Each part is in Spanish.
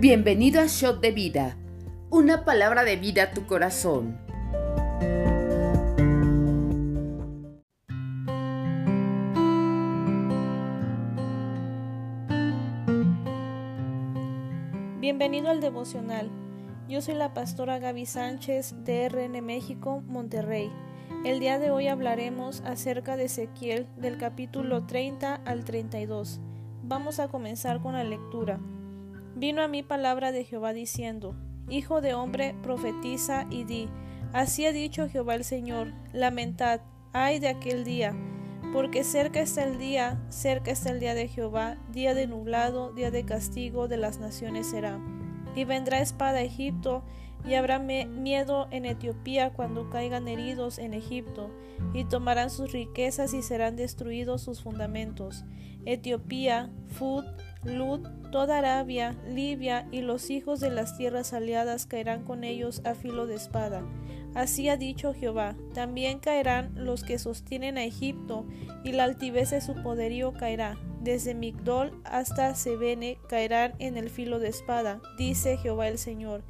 Bienvenido a Shot de Vida, una palabra de vida a tu corazón. Bienvenido al devocional. Yo soy la pastora Gaby Sánchez de RN México, Monterrey. El día de hoy hablaremos acerca de Ezequiel del capítulo 30 al 32. Vamos a comenzar con la lectura. Vino a mí palabra de Jehová diciendo, Hijo de hombre, profetiza y di, Así ha dicho Jehová el Señor, lamentad, ay de aquel día, porque cerca está el día, cerca está el día de Jehová, día de nublado, día de castigo de las naciones será. Y vendrá espada a Egipto, y habrá miedo en Etiopía cuando caigan heridos en Egipto, y tomarán sus riquezas y serán destruidos sus fundamentos. Etiopía, Fud, Lud, toda Arabia, Libia y los hijos de las tierras aliadas caerán con ellos a filo de espada. Así ha dicho Jehová, también caerán los que sostienen a Egipto, y la altivez de su poderío caerá. Desde Migdol hasta Sebene caerán en el filo de espada, dice Jehová el Señor.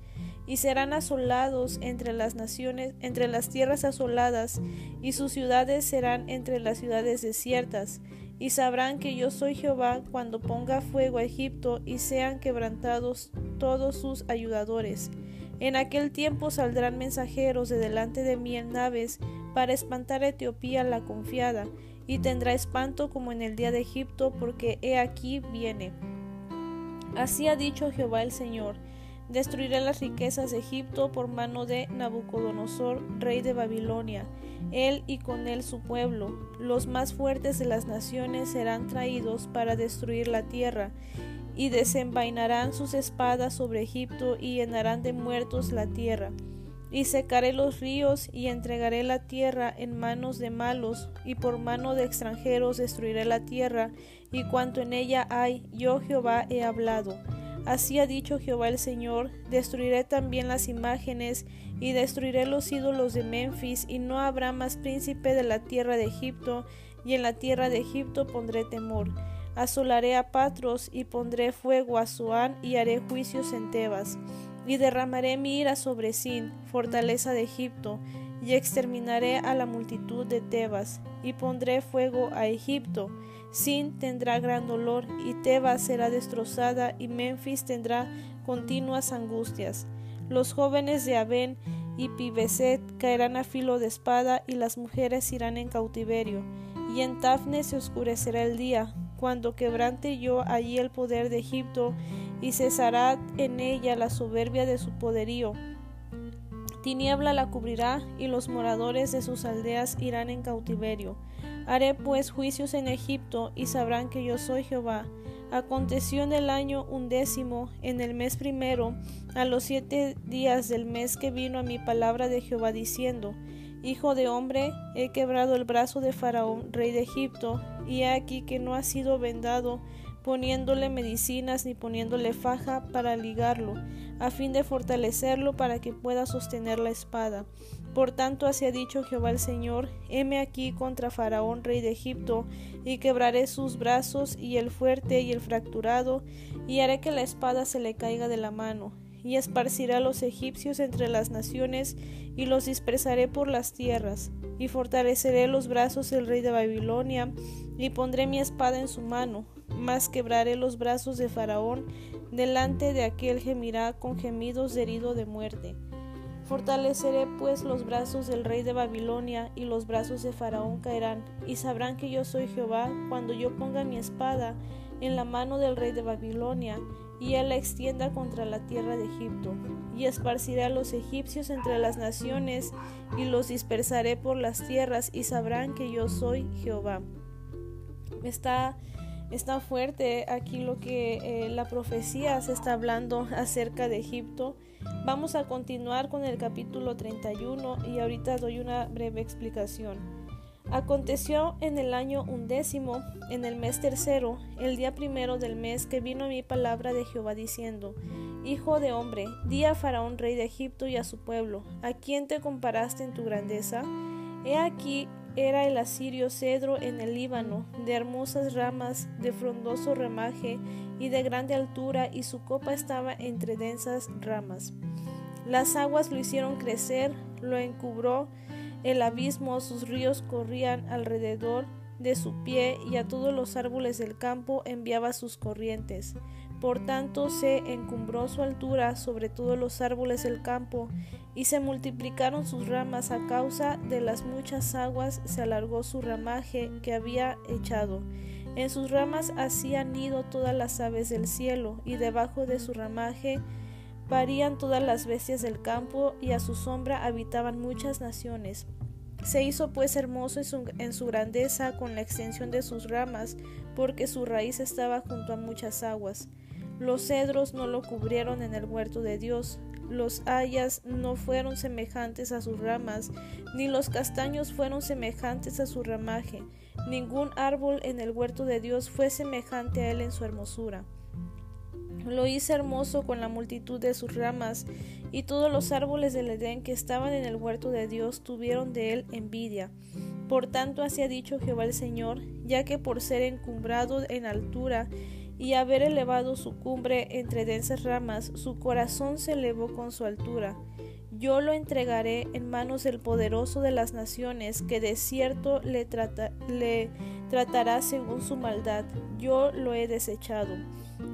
Y serán asolados entre las naciones, entre las tierras asoladas, y sus ciudades serán entre las ciudades desiertas y sabrán que yo soy Jehová cuando ponga fuego a Egipto y sean quebrantados todos sus ayudadores. En aquel tiempo saldrán mensajeros de delante de mí en naves para espantar a Etiopía la confiada, y tendrá espanto como en el día de Egipto, porque he aquí viene. Así ha dicho Jehová el Señor Destruiré las riquezas de Egipto por mano de Nabucodonosor, rey de Babilonia, él y con él su pueblo. Los más fuertes de las naciones serán traídos para destruir la tierra, y desenvainarán sus espadas sobre Egipto y llenarán de muertos la tierra. Y secaré los ríos y entregaré la tierra en manos de malos, y por mano de extranjeros destruiré la tierra, y cuanto en ella hay, yo Jehová he hablado. Así ha dicho Jehová el Señor, destruiré también las imágenes y destruiré los ídolos de Memphis, y no habrá más príncipe de la tierra de Egipto, y en la tierra de Egipto pondré temor. Asolaré a Patros y pondré fuego a Suán y haré juicios en Tebas. Y derramaré mi ira sobre Sin, fortaleza de Egipto, y exterminaré a la multitud de Tebas, y pondré fuego a Egipto, Sin tendrá gran dolor, y Tebas será destrozada, y Memphis tendrá continuas angustias. Los jóvenes de Aben y Pibeset caerán a filo de espada, y las mujeres irán en cautiverio. Y en Tafne se oscurecerá el día, cuando quebrante yo allí el poder de Egipto, y cesará en ella la soberbia de su poderío Tiniebla la cubrirá y los moradores de sus aldeas irán en cautiverio. Haré pues juicios en Egipto y sabrán que yo soy Jehová. Aconteció en el año undécimo, en el mes primero, a los siete días del mes que vino a mi palabra de Jehová diciendo, Hijo de hombre, he quebrado el brazo de Faraón, rey de Egipto, y he aquí que no ha sido vendado poniéndole medicinas ni poniéndole faja para ligarlo, a fin de fortalecerlo para que pueda sostener la espada. Por tanto, así ha dicho Jehová el Señor, heme aquí contra Faraón, rey de Egipto, y quebraré sus brazos, y el fuerte y el fracturado, y haré que la espada se le caiga de la mano, y esparciré a los egipcios entre las naciones, y los dispersaré por las tierras, y fortaleceré los brazos del rey de Babilonia, y pondré mi espada en su mano, mas quebraré los brazos de Faraón, delante de aquel gemirá con gemidos de herido de muerte. Fortaleceré pues los brazos del rey de Babilonia, y los brazos de Faraón caerán, y sabrán que yo soy Jehová cuando yo ponga mi espada en la mano del rey de Babilonia, y él la extienda contra la tierra de Egipto, y esparciré a los egipcios entre las naciones, y los dispersaré por las tierras, y sabrán que yo soy Jehová. Está está fuerte aquí lo que eh, la profecía se está hablando acerca de Egipto. Vamos a continuar con el capítulo 31 y ahorita doy una breve explicación. Aconteció en el año undécimo, en el mes tercero, el día primero del mes, que vino mi palabra de Jehová diciendo, Hijo de hombre, di a Faraón rey de Egipto y a su pueblo, ¿a quién te comparaste en tu grandeza? He aquí era el asirio cedro en el Líbano, de hermosas ramas, de frondoso ramaje y de grande altura, y su copa estaba entre densas ramas. Las aguas lo hicieron crecer, lo encubró el abismo, sus ríos corrían alrededor de su pie, y a todos los árboles del campo enviaba sus corrientes. Por tanto se encumbró su altura sobre todos los árboles del campo, y se multiplicaron sus ramas a causa de las muchas aguas, se alargó su ramaje que había echado. En sus ramas hacían nido todas las aves del cielo, y debajo de su ramaje parían todas las bestias del campo, y a su sombra habitaban muchas naciones. Se hizo pues hermoso en su, en su, grandeza con la extensión de sus ramas, porque su raíz estaba junto a muchas aguas. Los cedros no lo cubrieron en el huerto de Dios, los hayas no fueron semejantes a sus ramas, ni los castaños fueron semejantes a su ramaje. Ningún árbol en el huerto de Dios fue semejante a él en su hermosura. Lo hice hermoso con la multitud de sus ramas, y todos los árboles del Edén que estaban en el huerto de Dios tuvieron de él envidia. Por tanto así ha dicho Jehová el Señor, ya que por ser encumbrado en altura y haber elevado su cumbre entre densas ramas, su corazón se elevó con su altura. Yo lo entregaré en manos del poderoso de las naciones, que de cierto le, tratará según su maldad. Yo lo he desechado.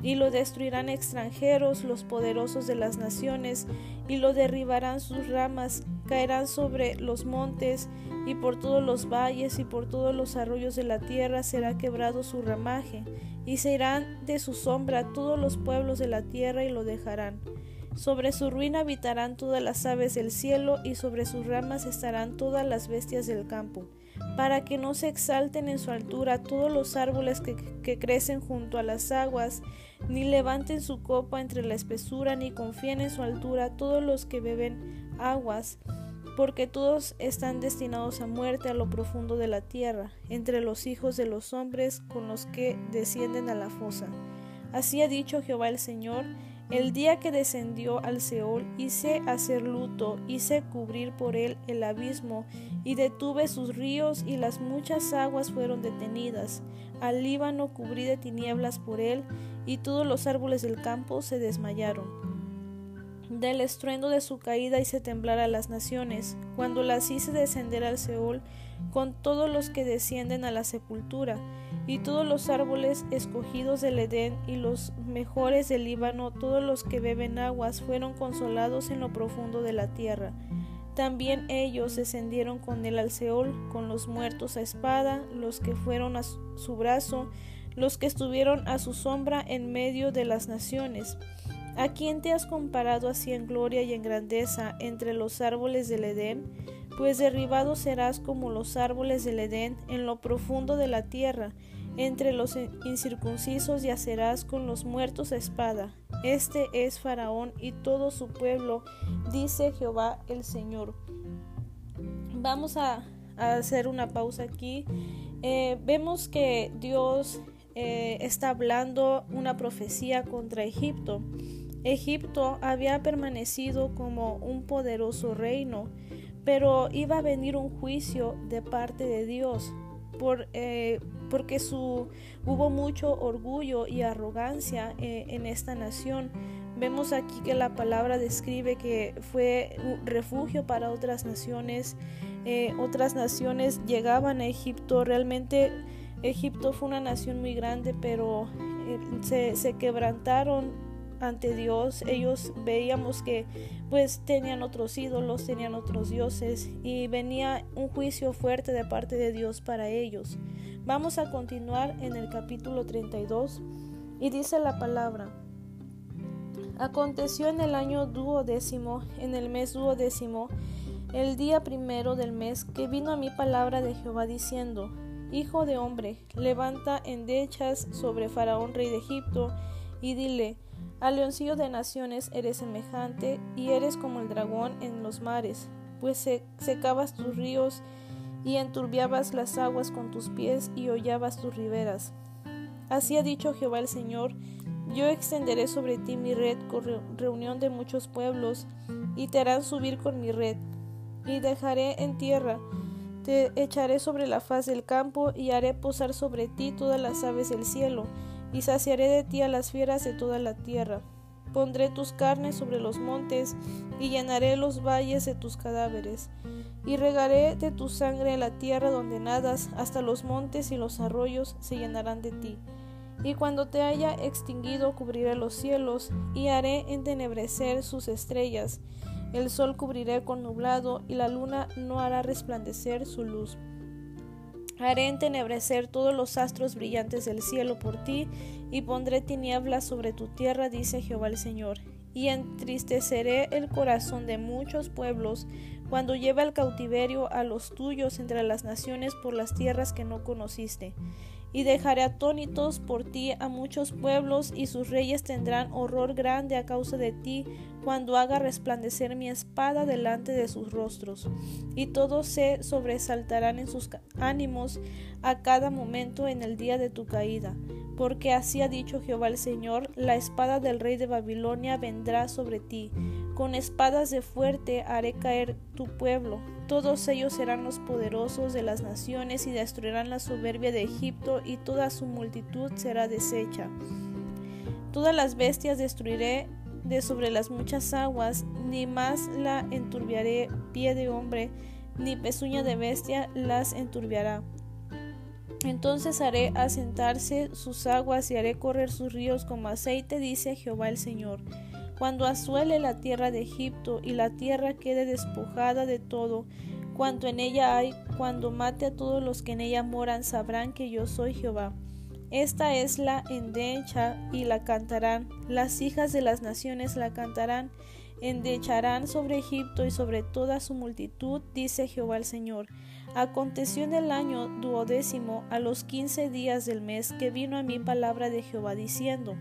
Y lo destruirán extranjeros, los poderosos de las naciones, y lo derribarán sus ramas, caerán sobre los montes, y por todos los valles y por todos los arroyos de la tierra será quebrado su ramaje y se irán de su sombra todos los pueblos de la tierra y lo dejarán. Sobre su ruina habitarán todas las aves del cielo y sobre sus ramas estarán todas las bestias del campo, para que no se exalten en su altura todos los árboles que, crecen junto a las aguas, ni levanten su copa entre la espesura, ni confíen en su altura todos los que beben aguas porque todos están destinados a muerte a lo profundo de la tierra, entre los hijos de los hombres con los que descienden a la fosa. Así ha dicho Jehová el Señor, el día que descendió al Seol hice hacer luto, hice cubrir por él el abismo, y detuve sus ríos, y las muchas aguas fueron detenidas. Al Líbano cubrí de tinieblas por él, y todos los árboles del campo se desmayaron del estruendo de su caída hice temblar a las naciones, cuando las hice descender al Seol, con todos los que descienden a la sepultura, y todos los árboles escogidos del Edén y los mejores del Líbano, todos los que beben aguas, fueron consolados en lo profundo de la tierra. También ellos descendieron con él al Seol, con los muertos a espada, los que fueron a su brazo, los que estuvieron a su sombra en medio de las naciones. ¿A quién te has comparado así en gloria y en grandeza entre los árboles del Edén? Pues derribado serás como los árboles del Edén en lo profundo de la tierra, entre los incircuncisos yacerás con los muertos a espada. Este es Faraón y todo su pueblo, dice Jehová el Señor. Vamos a, hacer una pausa aquí. Eh, vemos que Dios eh, está hablando una profecía contra Egipto. Egipto había permanecido como un poderoso reino, pero iba a venir un juicio de parte de Dios por, eh, porque hubo mucho orgullo y arrogancia eh, en esta nación. Vemos aquí que la palabra describe que fue un refugio para otras naciones. Eh, otras naciones llegaban a Egipto. Realmente Egipto fue una nación muy grande, pero se quebrantaron ante Dios. Ellos veíamos que pues tenían otros ídolos, tenían otros dioses y venía un juicio fuerte de parte de Dios para ellos. Vamos a continuar en el capítulo 32 y dice la palabra. Aconteció en el año duodécimo, en el mes duodécimo, el día primero del mes, que vino a mí palabra de Jehová diciendo, Hijo de hombre, levanta endechas sobre Faraón rey de Egipto, y dile, al leoncillo de naciones eres semejante y eres como el dragón en los mares, pues secabas tus ríos y enturbiabas las aguas con tus pies y hollabas tus riberas. Así ha dicho Jehová el Señor, yo extenderé sobre ti mi red con reunión de muchos pueblos, y te harán subir con mi red, y dejaré en tierra Te echaré sobre la faz del campo y haré posar sobre ti todas las aves del cielo, y saciaré de ti a las fieras de toda la tierra. Pondré tus carnes sobre los montes y llenaré los valles de tus cadáveres, y regaré de tu sangre la tierra donde nadas, hasta los montes y los arroyos se llenarán de ti. Y cuando te haya extinguido cubriré los cielos, y haré entenebrecer sus estrellas, el sol cubriré con nublado, y la luna no hará resplandecer su luz. Haré entenebrecer todos los astros brillantes del cielo por ti, y pondré tinieblas sobre tu tierra, dice Jehová el Señor. Y entristeceré el corazón de muchos pueblos, cuando lleve al cautiverio a los tuyos entre las naciones por las tierras que no conociste y dejaré atónitos por ti a muchos pueblos, y sus reyes tendrán horror grande a causa de ti, cuando haga resplandecer mi espada delante de sus rostros. Y todos se sobresaltarán en sus ánimos a cada momento en el día de tu caída. Porque así ha dicho Jehová el Señor, la espada del rey de Babilonia vendrá sobre ti. Con espadas de fuerte haré caer tu pueblo todos ellos serán los poderosos de las naciones y destruirán la soberbia de Egipto y toda su multitud será deshecha. Todas las bestias destruiré de sobre las muchas aguas, ni más la enturbiaré pie de hombre, ni pezuña de bestia las enturbiará. Entonces haré asentarse sus aguas y haré correr sus ríos como aceite, dice Jehová el Señor. Cuando asuele la tierra de Egipto y la tierra quede despojada de todo cuanto en ella hay, cuando mate a todos los que en ella moran, sabrán que yo soy Jehová. Esta es la endecha y la cantarán, las hijas de las naciones la cantarán, endecharán sobre Egipto y sobre toda su multitud, dice Jehová el Señor. Aconteció en el año duodécimo, a los quince días del mes, que vino a mí palabra de Jehová diciendo,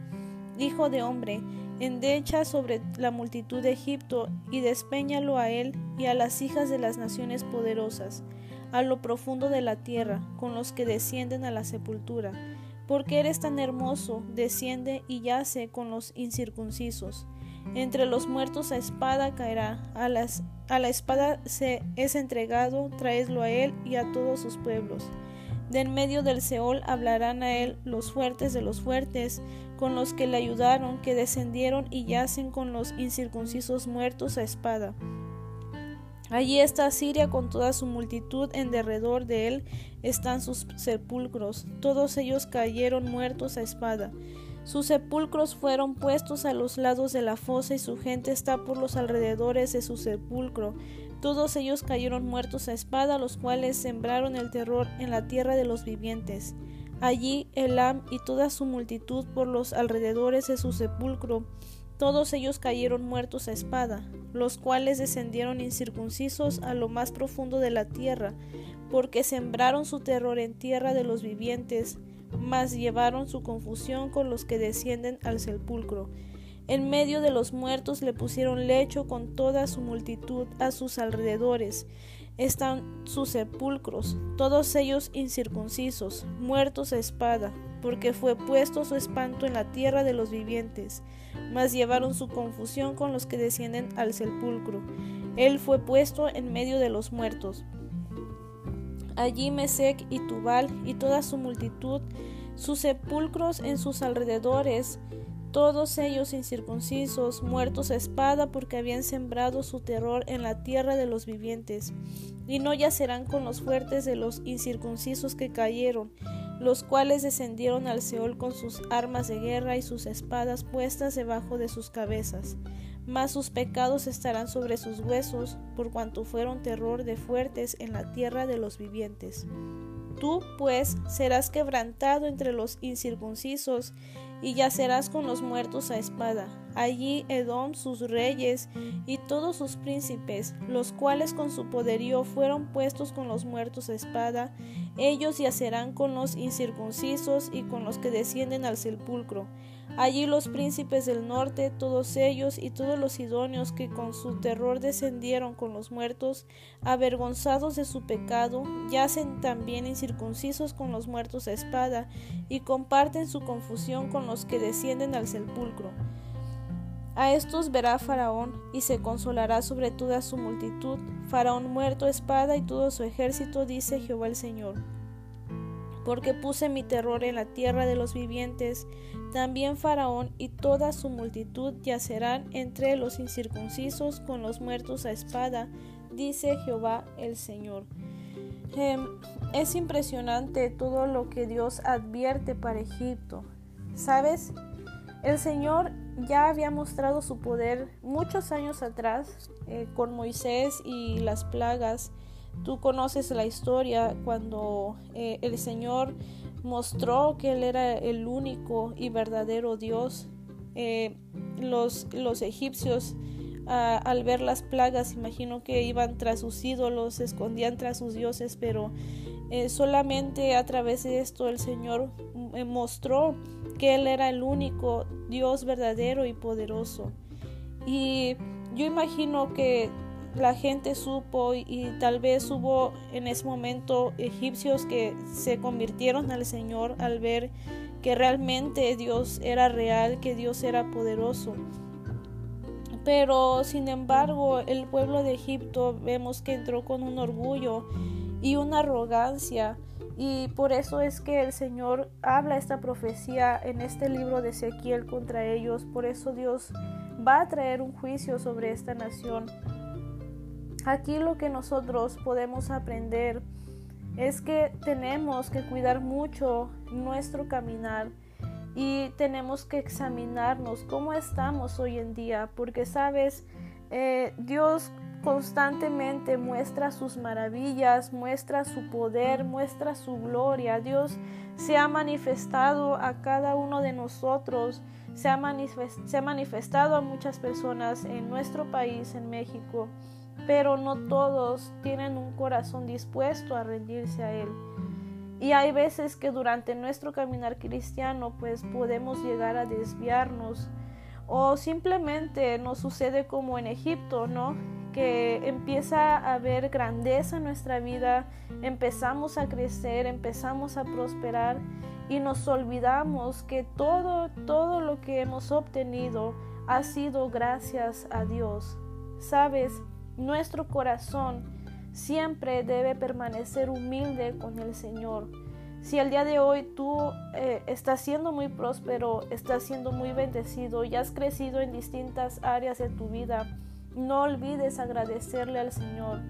Hijo de hombre, endecha sobre la multitud de Egipto y despeñalo a él y a las hijas de las naciones poderosas, a lo profundo de la tierra, con los que descienden a la sepultura. Porque eres tan hermoso, desciende y yace con los incircuncisos. Entre los muertos a espada caerá, a, la espada se es entregado, traeslo a él y a todos sus pueblos. De en medio del Seol hablarán a él los fuertes de los fuertes, con los que le ayudaron, que descendieron y yacen con los incircuncisos muertos a espada. Allí está Siria con toda su multitud, en derredor de él están sus sepulcros, todos ellos cayeron muertos a espada. Sus sepulcros fueron puestos a los lados de la fosa y su gente está por los alrededores de su sepulcro. Todos ellos cayeron muertos a espada, los cuales sembraron el terror en la tierra de los vivientes. Allí Elam y toda su multitud por los alrededores de su sepulcro, todos ellos cayeron muertos a espada, los cuales descendieron incircuncisos a lo más profundo de la tierra, porque sembraron su terror en tierra de los vivientes, mas llevaron su confusión con los que descienden al sepulcro. En medio de los muertos le pusieron lecho con toda su multitud a sus alrededores, están sus sepulcros, todos ellos incircuncisos, muertos a espada, porque fue puesto su espanto en la tierra de los vivientes, mas llevaron su confusión con los que descienden al sepulcro. Él fue puesto en medio de los muertos. Allí Mesec y Tubal y toda su multitud, sus sepulcros en sus alrededores, todos ellos incircuncisos, muertos a espada porque habían sembrado su terror en la tierra de los vivientes, y no yacerán con los fuertes de los incircuncisos que cayeron, los cuales descendieron al Seol con sus armas de guerra y sus espadas puestas debajo de sus cabezas. Mas sus pecados estarán sobre sus huesos, por cuanto fueron terror de fuertes en la tierra de los vivientes. Tú, pues, serás quebrantado entre los incircuncisos, y yacerás con los muertos a espada. Allí Edom, sus reyes y todos sus príncipes, los cuales con su poderío fueron puestos con los muertos a espada, ellos yacerán con los incircuncisos y con los que descienden al sepulcro. Allí los príncipes del norte, todos ellos y todos los idóneos que con su terror descendieron con los muertos, avergonzados de su pecado, yacen también incircuncisos con los muertos a espada, y comparten su confusión con los que descienden al sepulcro. A estos verá Faraón y se consolará sobre toda su multitud. Faraón muerto espada y todo su ejército, dice Jehová el Señor. Porque puse mi terror en la tierra de los vivientes, también Faraón y toda su multitud yacerán entre los incircuncisos con los muertos a espada, dice Jehová el Señor. Em, es impresionante todo lo que Dios advierte para Egipto. ¿Sabes? El Señor ya había mostrado su poder muchos años atrás eh, con Moisés y las plagas. Tú conoces la historia cuando eh, el Señor mostró que Él era el único y verdadero Dios. Eh, los, los egipcios al ver las plagas, imagino que iban tras sus ídolos, se escondían tras sus dioses, pero solamente a través de esto el Señor mostró que Él era el único Dios verdadero y poderoso. Y yo imagino que la gente supo y, tal vez hubo en ese momento egipcios que se convirtieron al Señor al ver que realmente Dios era real, que Dios era poderoso. Pero sin embargo el pueblo de Egipto vemos que entró con un orgullo y una arrogancia y por eso es que el Señor habla esta profecía en este libro de Ezequiel contra ellos. Por eso Dios va a traer un juicio sobre esta nación. Aquí lo que nosotros podemos aprender es que tenemos que cuidar mucho nuestro caminar y tenemos que examinarnos cómo estamos hoy en día, porque sabes, eh, Dios constantemente muestra sus maravillas, muestra su poder, muestra su gloria. Dios se ha manifestado a cada uno de nosotros, se ha, manifestado a muchas personas en nuestro país, en México, pero no todos tienen un corazón dispuesto a rendirse a Él. Y hay veces que durante nuestro caminar cristiano pues podemos llegar a desviarnos o simplemente nos sucede como en Egipto, ¿no? que empieza a haber grandeza en nuestra vida, empezamos a crecer, empezamos a prosperar y nos olvidamos que todo, todo lo que hemos obtenido ha sido gracias a Dios. Sabes, nuestro corazón siempre debe permanecer humilde con el Señor. Si el día de hoy tú eh, estás siendo muy próspero, estás siendo muy bendecido y has crecido en distintas áreas de tu vida, no olvides agradecerle al Señor.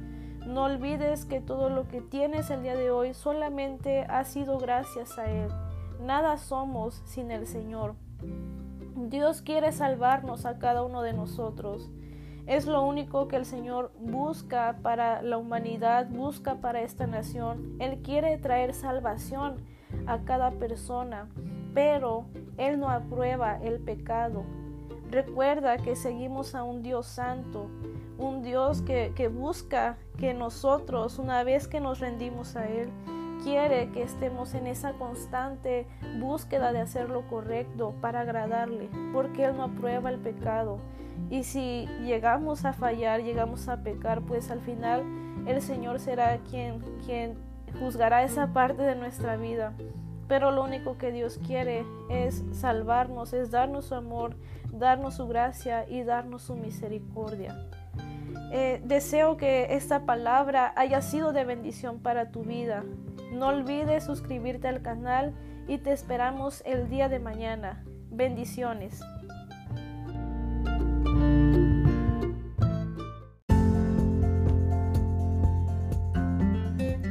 No olvides que todo lo que tienes el día de hoy solamente ha sido gracias a Él. Nada somos sin el Señor. Dios quiere salvarnos a cada uno de nosotros. Es lo único que el Señor busca para la humanidad, busca para esta nación. Él quiere traer salvación a cada persona, pero Él no aprueba el pecado. Recuerda que seguimos a un Dios santo, un Dios que, busca que nosotros, una vez que nos rendimos a Él, quiere que estemos en esa constante búsqueda de hacer lo correcto para agradarle, porque Él no aprueba el pecado. Y si llegamos a fallar, llegamos a pecar, pues al final el Señor será quien, quien juzgará esa parte de nuestra vida. Pero lo único que Dios quiere es salvarnos, es darnos su amor, darnos su gracia y darnos su misericordia. Eh, deseo que esta palabra haya sido de bendición para tu vida. No olvides suscribirte al canal y te esperamos el día de mañana. Bendiciones.